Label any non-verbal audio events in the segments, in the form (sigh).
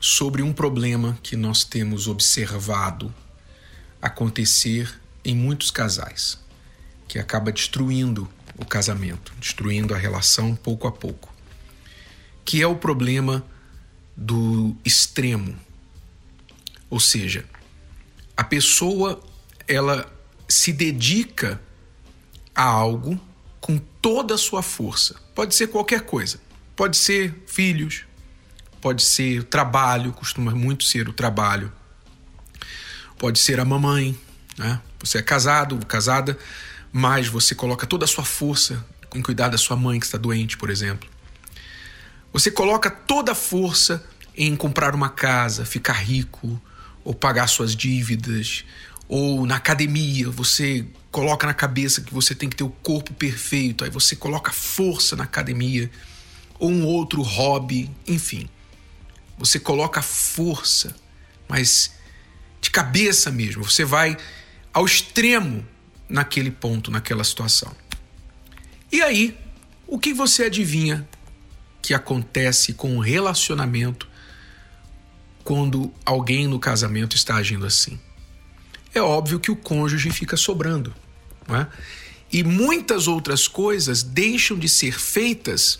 sobre um problema que nós temos observado acontecer em muitos casais, que acaba destruindo o casamento, destruindo a relação pouco a pouco, que é o problema do extremo. Ou seja, a pessoa ela se dedica a algo com toda a sua força. Pode ser qualquer coisa. Pode ser filhos, pode ser trabalho, costuma muito ser o trabalho. Pode ser a mamãe, né? Você é casado, casada, mas você coloca toda a sua força em cuidar da sua mãe que está doente, por exemplo. Você coloca toda a força em comprar uma casa, ficar rico, ou pagar suas dívidas, ou na academia, você coloca na cabeça que você tem que ter o corpo perfeito, aí você coloca força na academia, ou um outro hobby, enfim. Você coloca força, mas de cabeça mesmo. Você vai ao extremo naquele ponto, naquela situação. E aí, o que você adivinha que acontece com o relacionamento quando alguém no casamento está agindo assim? É óbvio que o cônjuge fica sobrando. Não é? E muitas outras coisas deixam de ser feitas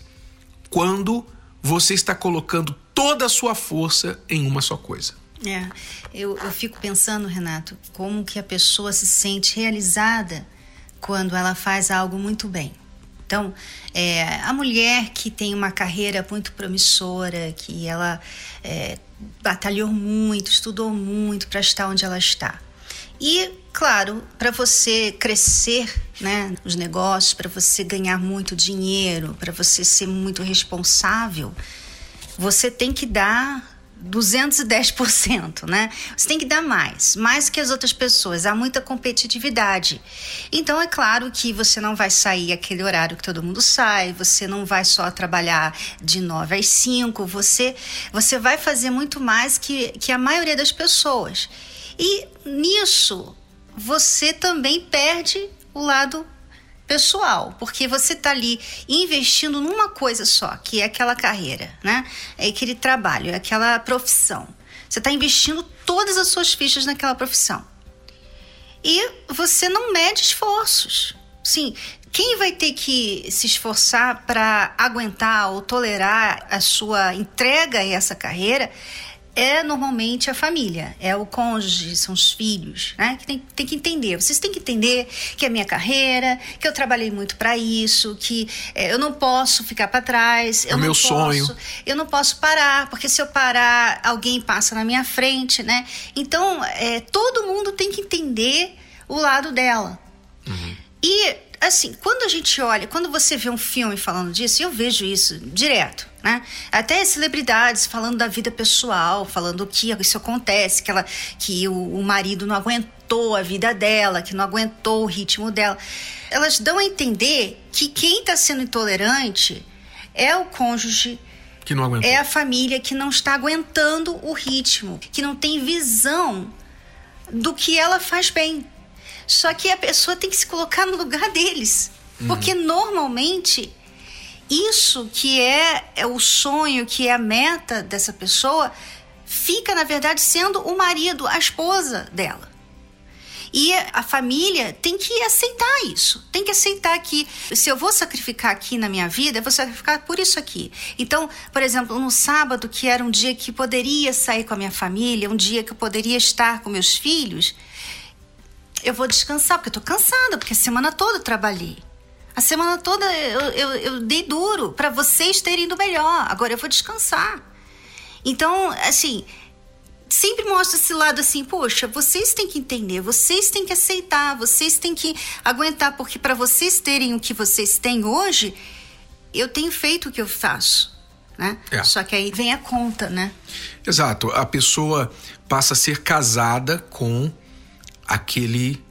quando você está colocando toda a sua força em uma só coisa. É, eu, eu fico pensando, Renato, como que a pessoa se sente realizada quando ela faz algo muito bem. Então, é, a mulher que tem uma carreira muito promissora, que ela é, batalhou muito, estudou muito para estar onde ela está. E, claro, para você crescer né, nos negócios, para você ganhar muito dinheiro, para você ser muito responsável, você tem que dar 210%, né? Você tem que dar mais, mais que as outras pessoas. Há muita competitividade. Então é claro que você não vai sair aquele horário que todo mundo sai, você não vai só trabalhar de 9 às 5, você você vai fazer muito mais que, que a maioria das pessoas. E nisso você também perde o lado pessoal, porque você está ali investindo numa coisa só, que é aquela carreira, né? É aquele trabalho, é aquela profissão. Você está investindo todas as suas fichas naquela profissão. E você não mede esforços. Sim, quem vai ter que se esforçar para aguentar ou tolerar a sua entrega a essa carreira é normalmente a família, é o cônjuge, são os filhos, né? Que tem, tem que entender. Vocês têm que entender que é minha carreira, que eu trabalhei muito para isso, que é, eu não posso ficar para trás. É o meu posso, sonho. Eu não posso parar, porque se eu parar, alguém passa na minha frente, né? Então, é, todo mundo tem que entender o lado dela. Uhum. E assim, quando a gente olha, quando você vê um filme falando disso, eu vejo isso direto, né? Até celebridades falando da vida pessoal, falando que isso acontece, que, ela, que o, o marido não aguentou a vida dela, que não aguentou o ritmo dela. Elas dão a entender que quem está sendo intolerante é o cônjuge que não aguentou. É a família que não está aguentando o ritmo, que não tem visão do que ela faz bem. Só que a pessoa tem que se colocar no lugar deles. Uhum. Porque normalmente isso que é, é o sonho, que é a meta dessa pessoa, fica, na verdade, sendo o marido, a esposa dela. E a família tem que aceitar isso. Tem que aceitar que se eu vou sacrificar aqui na minha vida, eu vou sacrificar por isso aqui. Então, por exemplo, no sábado, que era um dia que poderia sair com a minha família, um dia que eu poderia estar com meus filhos, eu vou descansar, porque eu tô cansada, porque a semana toda eu trabalhei. A semana toda eu, eu, eu dei duro para vocês terem ido melhor. Agora eu vou descansar. Então, assim, sempre mostra esse lado assim, poxa, vocês têm que entender, vocês têm que aceitar, vocês têm que aguentar, porque para vocês terem o que vocês têm hoje, eu tenho feito o que eu faço. né? É. Só que aí vem a conta, né? Exato. A pessoa passa a ser casada com aquele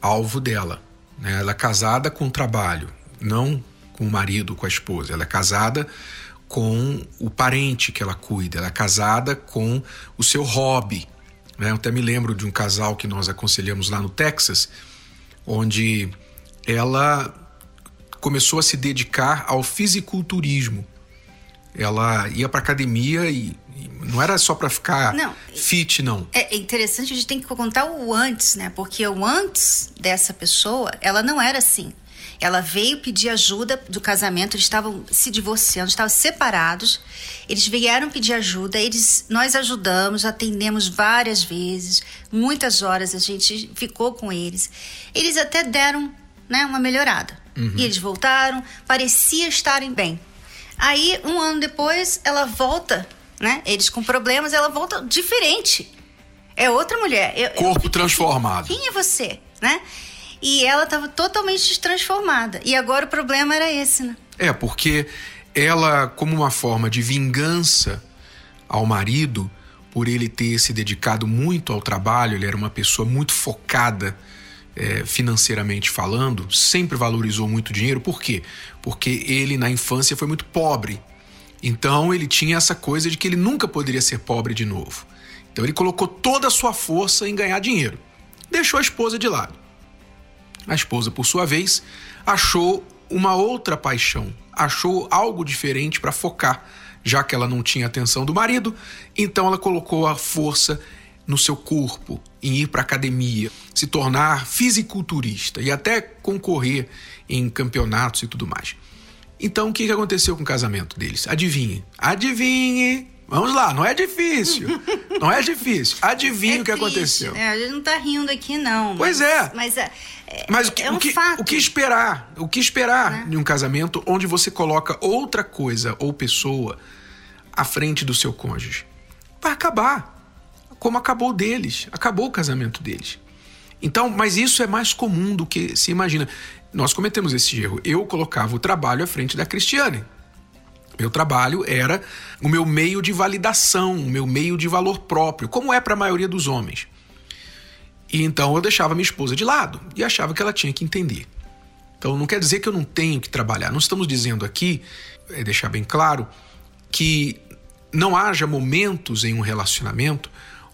alvo dela. Né? Ela é casada com o trabalho, não com o marido, com a esposa. Ela é casada com o parente que ela cuida, ela é casada com o seu hobby. Né? Eu até me lembro de um casal que nós aconselhamos lá no Texas, onde ela começou a se dedicar ao fisiculturismo. Ela ia para academia e, e, não era só para ficar não, fit, não. É interessante, a gente tem que contar o antes, né? Porque o antes dessa pessoa, ela não era assim. Ela veio pedir ajuda do casamento, eles estavam se divorciando, estavam separados. Eles vieram pedir ajuda, eles nós ajudamos, atendemos várias vezes, muitas horas a gente ficou com eles. Eles até deram, né, uma melhorada. Uhum. E eles voltaram, parecia estarem bem. Aí, um ano depois, ela volta, né? Eles com problemas, ela volta diferente. É outra mulher. Eu, Corpo eu transformado. Quem é você, né? E ela estava totalmente transformada. E agora o problema era esse, né? É, porque ela, como uma forma de vingança ao marido, por ele ter se dedicado muito ao trabalho, ele era uma pessoa muito focada é, financeiramente falando, sempre valorizou muito dinheiro. Por quê? Porque ele na infância foi muito pobre. Então ele tinha essa coisa de que ele nunca poderia ser pobre de novo. Então ele colocou toda a sua força em ganhar dinheiro. Deixou a esposa de lado. A esposa, por sua vez, achou uma outra paixão, achou algo diferente para focar, já que ela não tinha atenção do marido, então ela colocou a força no seu corpo, em ir para academia, se tornar fisiculturista e até concorrer em campeonatos e tudo mais. Então, o que aconteceu com o casamento deles? Adivinhe. Adivinhe. Vamos lá, não é difícil. (laughs) Não é difícil. Adivinhe é o que triste, aconteceu. É, a gente não tá rindo aqui, não. Pois mas, é. Mas é. é mas o que, é um o, que, o que esperar? O que esperar né? de um casamento onde você coloca outra coisa ou pessoa à frente do seu cônjuge? Vai acabar como acabou deles, acabou o casamento deles. Então, mas isso é mais comum do que se imagina. Nós cometemos esse erro. Eu colocava o trabalho à frente da Cristiane. Meu trabalho era o meu meio de validação, o meu meio de valor próprio, como é para a maioria dos homens. E então eu deixava minha esposa de lado e achava que ela tinha que entender. Então não quer dizer que eu não tenho que trabalhar. Não estamos dizendo aqui, é deixar bem claro, que não haja momentos em um relacionamento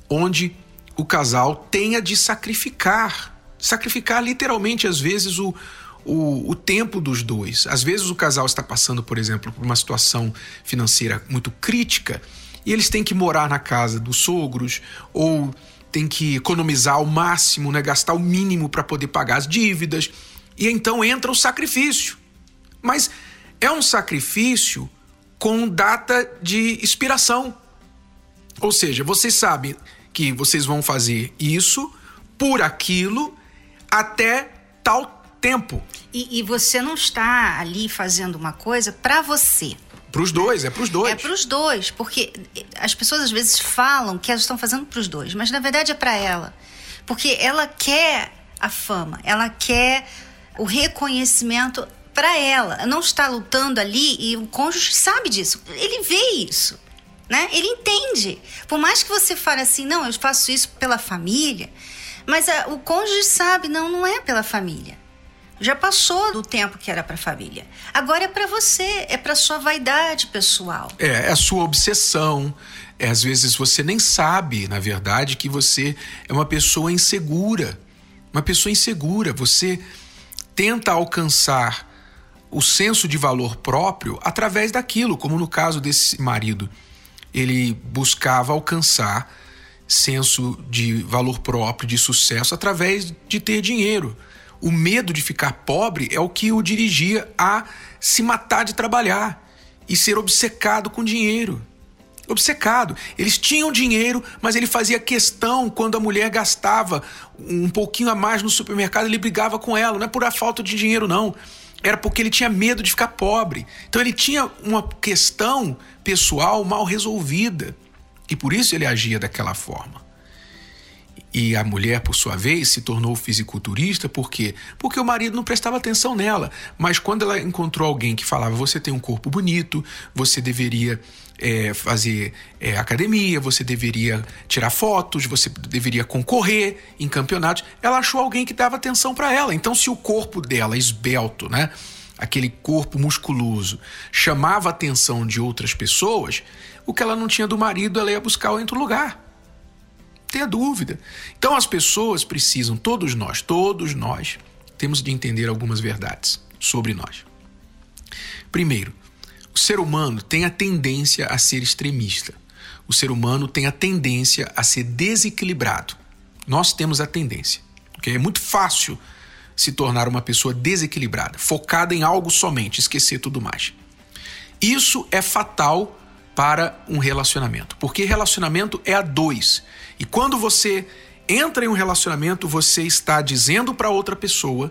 onde o casal tenha de sacrificar sacrificar literalmente, às vezes, o, o, o, tempo dos dois. Às vezes o casal está passando, por exemplo, por uma situação financeira muito crítica e eles têm que morar na casa dos sogros ou têm que economizar ao máximo, né, gastar o mínimo para poder pagar as dívidas. E então entra o sacrifício. Mas é um sacrifício com data de expiração. Ou seja, vocês sabem que vocês vão fazer isso por aquilo até tal tempo. E, e você não está ali fazendo uma coisa para você. Para os dois, é para os dois. É para os dois, porque as pessoas às vezes falam que elas estão fazendo para os dois, mas na verdade é para ela. Porque ela quer a fama, ela quer o reconhecimento para ela. Não está lutando ali e o cônjuge sabe disso. Ele vê isso né? Ele entende. Por mais que você fale assim, não, eu faço isso pela família, mas a, o cônjuge sabe, não, não é pela família. Já passou do tempo que era para família. Agora é para você, é para sua vaidade pessoal. É, é a sua obsessão. É, às vezes você nem sabe, na verdade, que você é uma pessoa insegura. Uma pessoa insegura. Você tenta alcançar o senso de valor próprio através daquilo, como no caso desse marido ele buscava alcançar senso de valor próprio, de sucesso, através de ter dinheiro. O medo de ficar pobre é o que o dirigia a se matar de trabalhar e ser obcecado com dinheiro. Obcecado. Eles tinham dinheiro, mas ele fazia questão quando a mulher gastava um pouquinho a mais no supermercado, ele brigava com ela. Não é por a falta de dinheiro, não era porque ele tinha medo de ficar pobre. Então ele tinha uma questão pessoal mal resolvida e por isso ele agia daquela forma. E a mulher, por sua vez, se tornou fisiculturista, por quê? Porque o marido não prestava atenção nela. Mas quando ela encontrou alguém que falava: você tem um corpo bonito, você deveria é, fazer é, academia, você deveria tirar fotos, você deveria concorrer em campeonatos, ela achou alguém que dava atenção para ela. Então, se o corpo dela, esbelto, né? aquele corpo musculoso, chamava a atenção de outras pessoas, o que ela não tinha do marido, ela ia buscar em outro lugar tenha dúvida. Então as pessoas precisam, todos nós, todos nós, temos de entender algumas verdades sobre nós. Primeiro, o ser humano tem a tendência a ser extremista. O ser humano tem a tendência a ser desequilibrado. Nós temos a tendência. Okay? É muito fácil se tornar uma pessoa desequilibrada, focada em algo somente, esquecer tudo mais. Isso é fatal para um relacionamento, porque relacionamento é a dois. E quando você entra em um relacionamento, você está dizendo para outra pessoa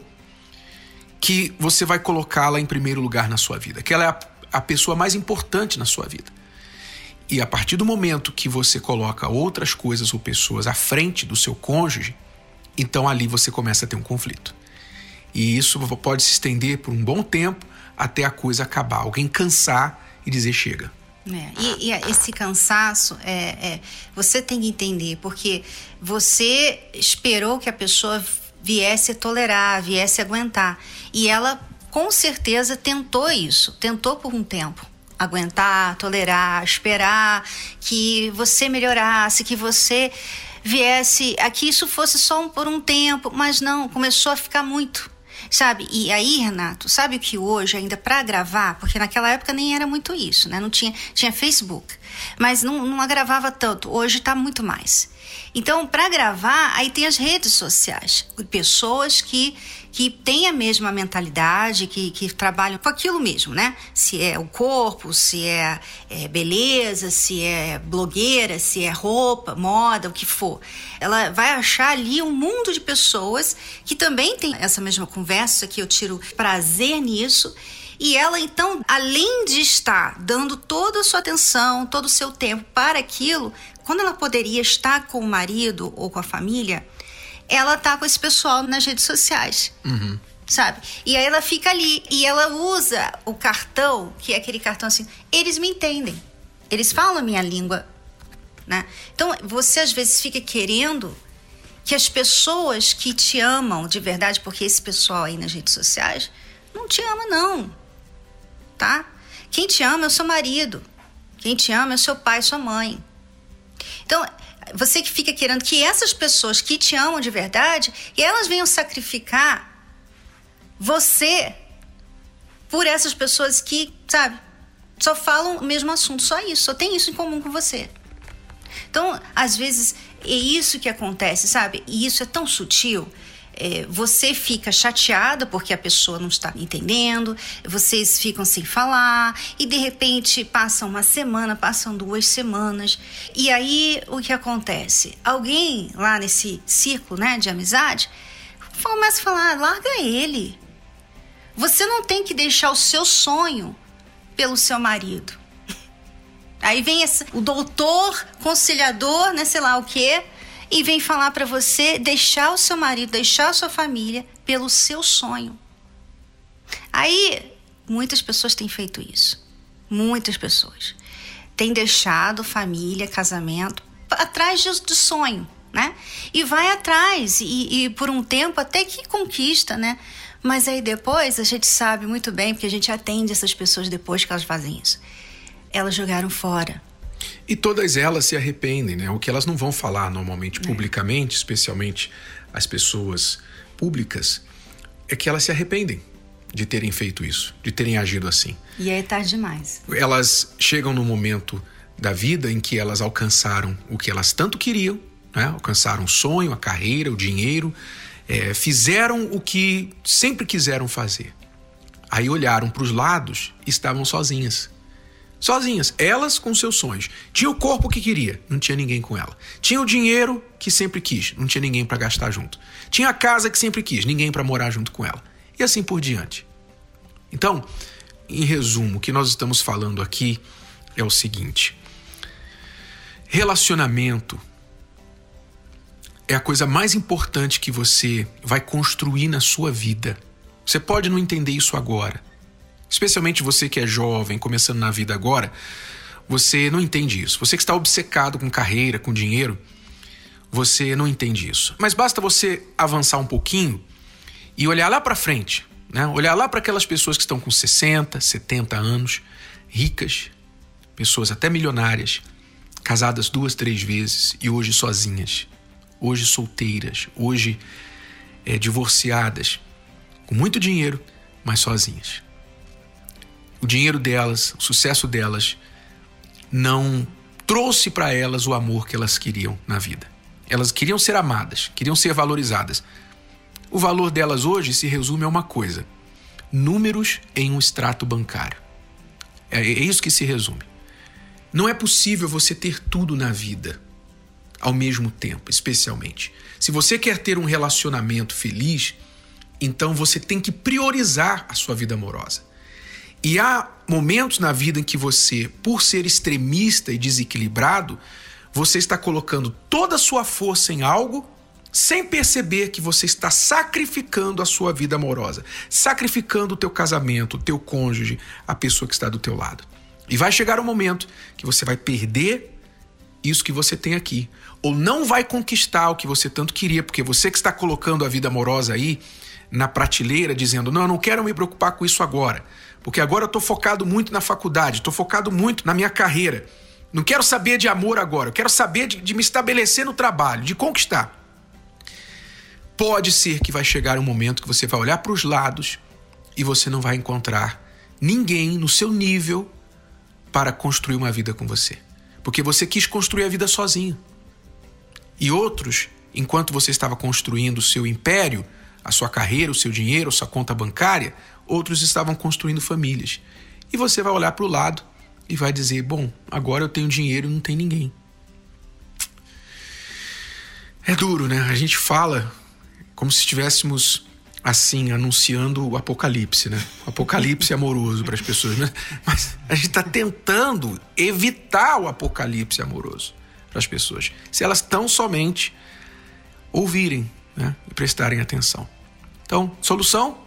que você vai colocá-la em primeiro lugar na sua vida, que ela é a, a pessoa mais importante na sua vida. E a partir do momento que você coloca outras coisas ou pessoas à frente do seu cônjuge, então ali você começa a ter um conflito. E isso pode se estender por um bom tempo até a coisa acabar, alguém cansar e dizer chega. É, e, e, esse cansaço, é, é, você tem que entender, porque você esperou que a pessoa viesse tolerar, viesse aguentar. E ela, com certeza, tentou isso, tentou por um tempo. Aguentar, tolerar, esperar que você melhorasse, que você viesse, a que isso fosse só um, por um tempo, mas não, começou a ficar muito Sabe? E aí, Renato, sabe o que hoje, ainda para gravar, porque naquela época nem era muito isso, né? Não tinha, tinha Facebook, mas não, não agravava tanto. Hoje está muito mais. Então, para gravar, aí tem as redes sociais. Pessoas que que têm a mesma mentalidade, que, que trabalham com aquilo mesmo, né? Se é o corpo, se é, é beleza, se é blogueira, se é roupa, moda, o que for. Ela vai achar ali um mundo de pessoas que também tem essa mesma conversa, que eu tiro prazer nisso. E ela, então, além de estar dando toda a sua atenção, todo o seu tempo para aquilo, quando ela poderia estar com o marido ou com a família, ela tá com esse pessoal nas redes sociais. Uhum. Sabe? E aí ela fica ali e ela usa o cartão, que é aquele cartão assim, eles me entendem. Eles falam a minha língua, né? Então, você às vezes fica querendo que as pessoas que te amam de verdade, porque esse pessoal aí nas redes sociais não te ama não. Tá? Quem te ama é o seu marido. Quem te ama é o seu pai, sua mãe. Então, você que fica querendo que essas pessoas que te amam de verdade, elas venham sacrificar você por essas pessoas que, sabe, só falam o mesmo assunto, só isso, só tem isso em comum com você. Então, às vezes, é isso que acontece, sabe? E isso é tão sutil é, você fica chateada porque a pessoa não está entendendo, vocês ficam sem falar e de repente passa uma semana, passam duas semanas e aí o que acontece? Alguém lá nesse círculo, né, de amizade começa a falar, larga ele. Você não tem que deixar o seu sonho pelo seu marido. (laughs) Aí vem esse, o doutor, conciliador, né, sei lá o quê, e vem falar para você deixar o seu marido, deixar a sua família pelo seu sonho. Aí, muitas pessoas têm feito isso. Muitas pessoas. Têm deixado família, casamento, atrás de, sonho, né? E vai atrás, e, e por um tempo até que conquista, né? Mas aí depois a gente sabe muito bem, porque a gente atende essas pessoas depois que elas fazem isso. Elas jogaram fora e todas elas se arrependem, né? O que elas não vão falar normalmente, é. publicamente, especialmente as pessoas públicas, é que elas se arrependem de terem feito isso, de terem agido assim. E aí é tarde demais. Elas chegam no momento da vida em que elas alcançaram o que elas tanto queriam, né? alcançaram o sonho, a carreira, o dinheiro, é, fizeram o que sempre quiseram fazer. Aí olharam para os lados e estavam sozinhas. Sozinhas, elas com seus sonhos. Tinha o corpo que queria, não tinha ninguém com ela. Tinha o dinheiro que sempre quis, não tinha ninguém para gastar junto. Tinha a casa que sempre quis, ninguém para morar junto com ela. E assim por diante. Então, em resumo, o que nós estamos falando aqui é o seguinte: relacionamento é a coisa mais importante que você vai construir na sua vida. Você pode não entender isso agora. Especialmente você que é jovem, começando na vida agora, você não entende isso. Você que está obcecado com carreira, com dinheiro, você não entende isso. Mas basta você avançar um pouquinho e olhar lá para frente, né? Olhar lá para aquelas pessoas que estão com 60, 70 anos, ricas, pessoas até milionárias, casadas duas, três vezes e hoje sozinhas, hoje solteiras, hoje é, divorciadas, com muito dinheiro, mas sozinhas. O dinheiro delas, o sucesso delas, não trouxe para elas o amor que elas queriam na vida. Elas queriam ser amadas, queriam ser valorizadas. O valor delas hoje se resume a uma coisa: números em um extrato bancário. É, é isso que se resume. Não é possível você ter tudo na vida ao mesmo tempo, especialmente. Se você quer ter um relacionamento feliz, então você tem que priorizar a sua vida amorosa. E há momentos na vida em que você, por ser extremista e desequilibrado, você está colocando toda a sua força em algo sem perceber que você está sacrificando a sua vida amorosa, sacrificando o teu casamento, o teu cônjuge, a pessoa que está do teu lado. E vai chegar um momento que você vai perder isso que você tem aqui, ou não vai conquistar o que você tanto queria, porque você que está colocando a vida amorosa aí na prateleira, dizendo: "Não, eu não quero me preocupar com isso agora, porque agora eu estou focado muito na faculdade, estou focado muito na minha carreira." Não quero saber de amor agora, eu quero saber de, de me estabelecer no trabalho, de conquistar. Pode ser que vai chegar um momento que você vai olhar para os lados e você não vai encontrar ninguém no seu nível para construir uma vida com você. Porque você quis construir a vida sozinho. E outros, enquanto você estava construindo o seu império, a sua carreira, o seu dinheiro, a sua conta bancária, outros estavam construindo famílias. E você vai olhar para o lado e vai dizer: Bom, agora eu tenho dinheiro e não tem ninguém. É duro, né? A gente fala como se estivéssemos assim anunciando o apocalipse, né? O apocalipse amoroso para as pessoas, né? mas a gente está tentando evitar o apocalipse amoroso para as pessoas, se elas tão somente ouvirem, né? E prestarem atenção. Então, solução?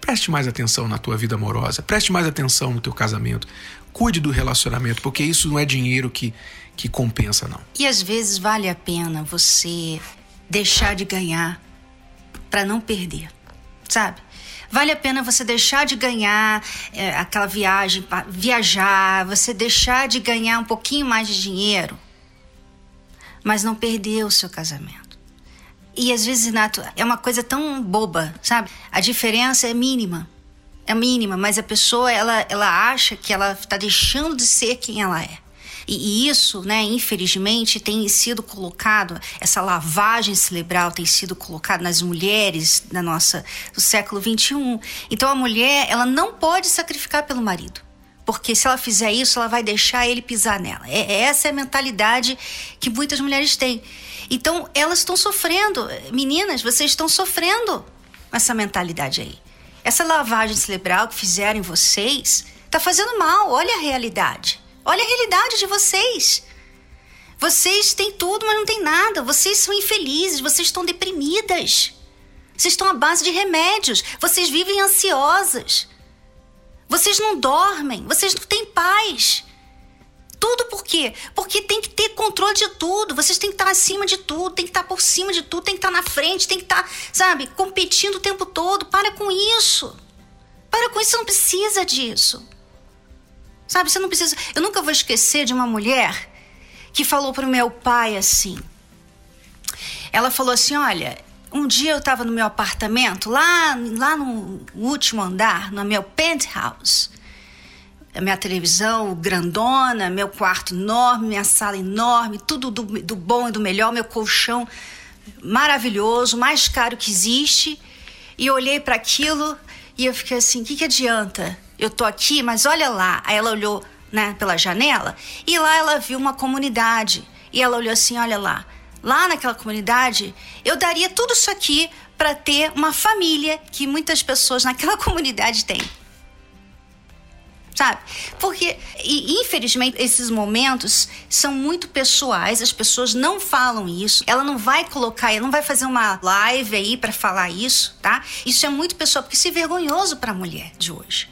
Preste mais atenção na tua vida amorosa, preste mais atenção no teu casamento, cuide do relacionamento, porque isso não é dinheiro que, que compensa, não. E às vezes vale a pena você deixar de ganhar para não perder, sabe? Vale a pena você deixar de ganhar é, aquela viagem, viajar, você deixar de ganhar um pouquinho mais de dinheiro, mas não perder o seu casamento. E às vezes, Nato, é uma coisa tão boba, sabe? A diferença é mínima é mínima, mas a pessoa ela, ela acha que ela está deixando de ser quem ela é. E, isso, né, infelizmente, tem sido colocado, essa lavagem cerebral tem sido colocada nas mulheres da nossa, do século XXI. Então a mulher, ela não pode sacrificar pelo marido. Porque se ela fizer isso, ela vai deixar ele pisar nela. É, essa é a mentalidade que muitas mulheres têm. Então, elas estão sofrendo. Meninas, vocês estão sofrendo essa mentalidade aí. Essa lavagem cerebral que fizeram em vocês está fazendo mal. Olha a realidade. Olha a realidade de vocês. Vocês têm tudo, mas não têm nada. Vocês são infelizes, vocês estão deprimidas. Vocês estão à base de remédios. Vocês vivem ansiosas. Vocês não dormem, vocês não têm paz. Tudo por quê? Porque tem que ter controle de tudo. Vocês têm que estar acima de tudo, tem que estar por cima de tudo, tem que estar na frente, tem que estar, sabe, competindo o tempo todo. Para com isso. Para com isso, você não precisa disso. Sabe, você não precisa. Eu nunca vou esquecer de uma mulher que falou para o meu pai assim. Ela falou assim: Olha, um dia eu estava no meu apartamento, lá, lá no último andar, no meu penthouse a minha televisão grandona, meu quarto enorme, minha sala enorme, tudo do, do bom e do melhor, meu colchão maravilhoso, mais caro que existe. E eu olhei para aquilo e eu fiquei assim: o que, que adianta? Eu tô aqui, mas olha lá. Aí ela olhou né, pela janela e lá ela viu uma comunidade. E ela olhou assim: olha lá. Lá naquela comunidade, eu daria tudo isso aqui para ter uma família que muitas pessoas naquela (laughs) comunidade têm. sabe? Porque, e, infelizmente, esses momentos são muito pessoais, as pessoas não falam isso, ela não vai colocar, ela não vai fazer uma live aí para falar isso, tá? Isso é muito pessoal, porque isso é vergonhoso para a mulher de hoje.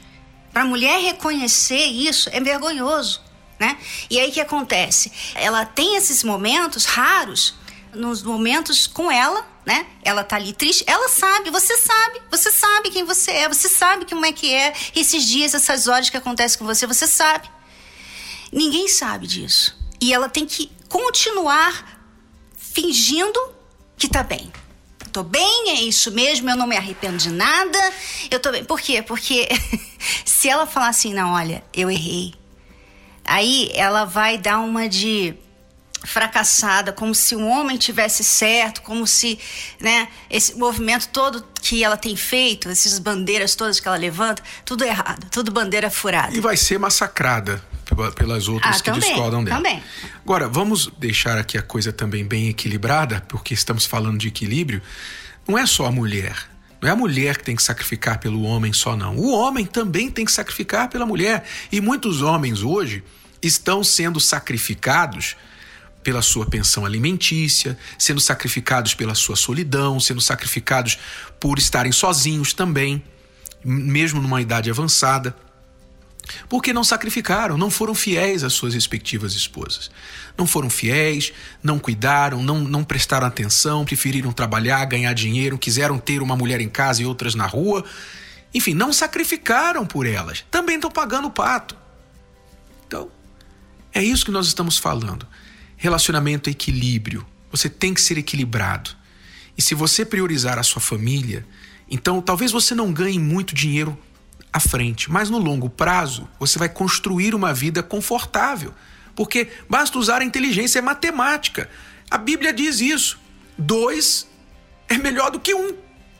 Para a mulher reconhecer isso é vergonhoso, né? E aí o que acontece? Ela tem esses momentos raros, nos momentos com ela, né? Ela tá ali triste, ela sabe, você sabe, você sabe quem você é, você sabe como é que é esses dias, essas horas que acontecem com você, você sabe. Ninguém sabe disso. E ela tem que continuar fingindo que tá bem. tô bem, é isso mesmo, eu não me arrependo de nada, eu tô bem. Por quê? Porque (laughs) se ela falar assim, não, olha, eu errei, aí ela vai dar uma de fracassada, como se um homem tivesse certo, como se, né, esse movimento todo que ela tem feito, essas bandeiras todas que ela levanta, tudo errado, tudo bandeira furada. E vai ser massacrada pelas outras ah, que também, discordam dela. Também. Agora, vamos deixar aqui a coisa também bem equilibrada, porque estamos falando de equilíbrio. Não é só a mulher. Não é a mulher que tem que sacrificar pelo homem só, não. O homem também tem que sacrificar pela mulher. E muitos homens hoje estão sendo sacrificados pela sua pensão alimentícia, sendo sacrificados pela sua solidão, sendo sacrificados por estarem sozinhos também, mesmo numa idade avançada. Porque não sacrificaram, não foram fiéis às suas respectivas esposas. Não foram fiéis, não cuidaram, não, não prestaram atenção, preferiram trabalhar, ganhar dinheiro, quiseram ter uma mulher em casa e outras na rua. Enfim, não sacrificaram por elas. Também estão pagando o pato. Então, é isso que nós estamos falando. Relacionamento é equilíbrio. Você tem que ser equilibrado. E se você priorizar a sua família, então talvez você não ganhe muito dinheiro à frente, mas no longo prazo você vai construir uma vida confortável. Porque basta usar a inteligência, matemática. A Bíblia diz isso. Dois é melhor do que um.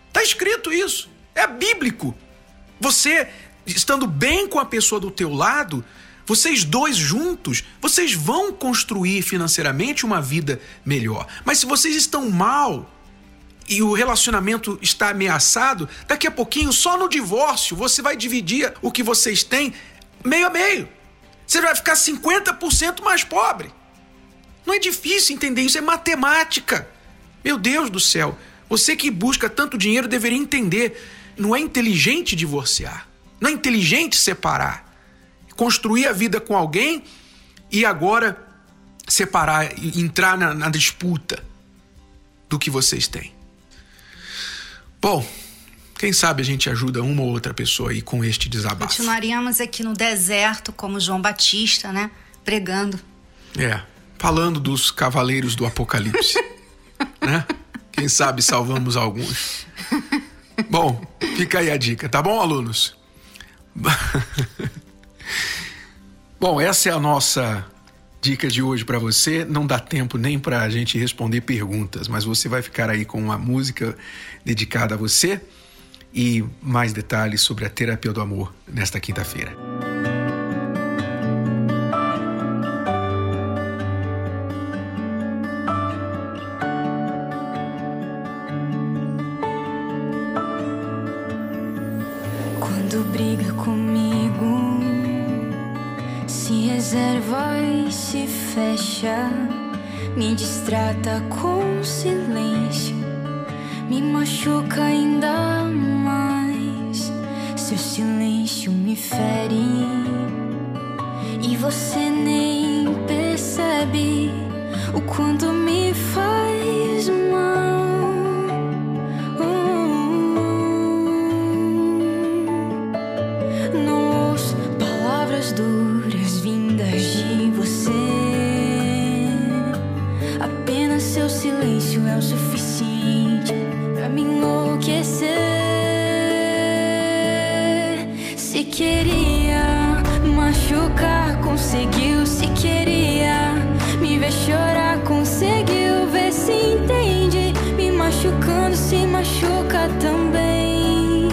Está escrito isso. É bíblico. Você, estando bem com a pessoa do teu lado, vocês dois juntos, vocês vão construir financeiramente uma vida melhor. Mas se vocês estão mal e o relacionamento está ameaçado, daqui a pouquinho, só no divórcio, você vai dividir o que vocês têm meio a meio. Você vai ficar 50% mais pobre. Não é difícil entender isso, é matemática. Meu Deus do céu, você que busca tanto dinheiro deveria entender. Não é inteligente divorciar, não é inteligente separar construir a vida com alguém e agora separar, entrar na, na disputa do que vocês têm. Bom, quem sabe a gente ajuda uma ou outra pessoa aí com este desabafo. Continuaríamos aqui no deserto, como João Batista, né? Pregando. É, falando dos cavaleiros do Apocalipse. (laughs) né? Quem sabe salvamos alguns. Bom, fica aí a dica, tá bom, alunos? (laughs) Bom, essa é a nossa dica de hoje para você. Não dá tempo nem para a gente responder perguntas, mas você vai ficar aí com uma música dedicada a você e mais detalhes sobre a terapia do amor nesta quinta-feira. Me distrata com silêncio, me machuca ainda mais. Seu silêncio me fere e você nem percebe o quanto me faz mal. Se queria machucar, conseguiu. Se queria me ver chorar, conseguiu. Ver se entende. Me machucando, se machuca também.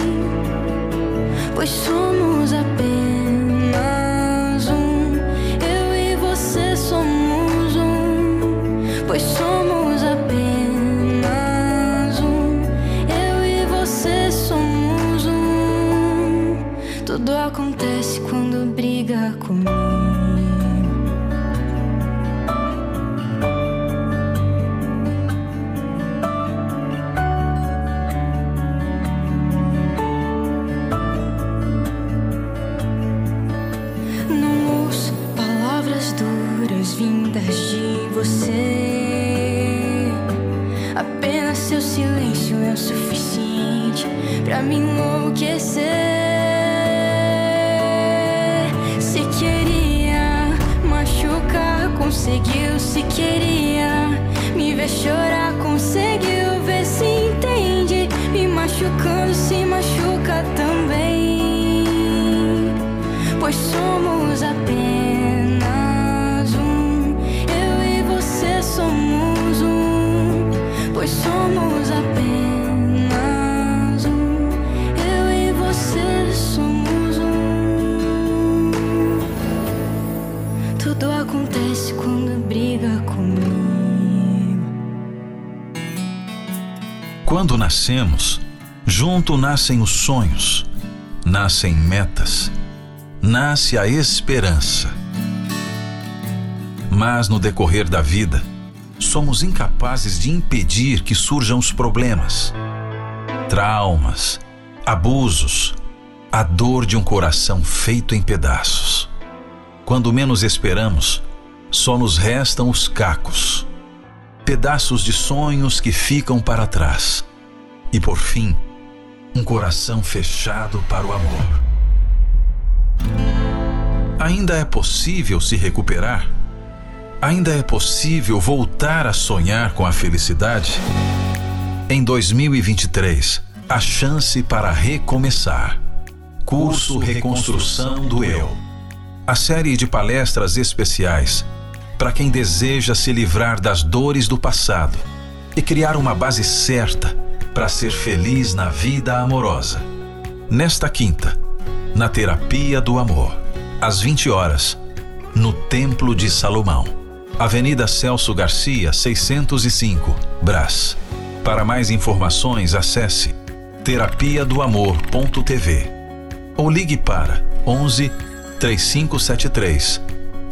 Pois somos apenas você. Apenas seu silêncio é o suficiente pra me enlouquecer. Se queria machucar, conseguiu. Se queria me ver chorar, conseguiu ver se entende. Me machucando, se machuca também. Pois somos Quando nascemos, junto nascem os sonhos, nascem metas, nasce a esperança. Mas no decorrer da vida, somos incapazes de impedir que surjam os problemas, traumas, abusos, a dor de um coração feito em pedaços. Quando menos esperamos, só nos restam os cacos, pedaços de sonhos que ficam para trás. E por fim, um coração fechado para o amor. Ainda é possível se recuperar? Ainda é possível voltar a sonhar com a felicidade? Em 2023, a chance para recomeçar. Curso Reconstrução do Eu. A série de palestras especiais para quem deseja se livrar das dores do passado e criar uma base certa para ser feliz na vida amorosa. Nesta quinta, na Terapia do Amor, às 20 horas, no Templo de Salomão, Avenida Celso Garcia, 605, Brás. Para mais informações, acesse terapia do amor.tv ou ligue para 11 3573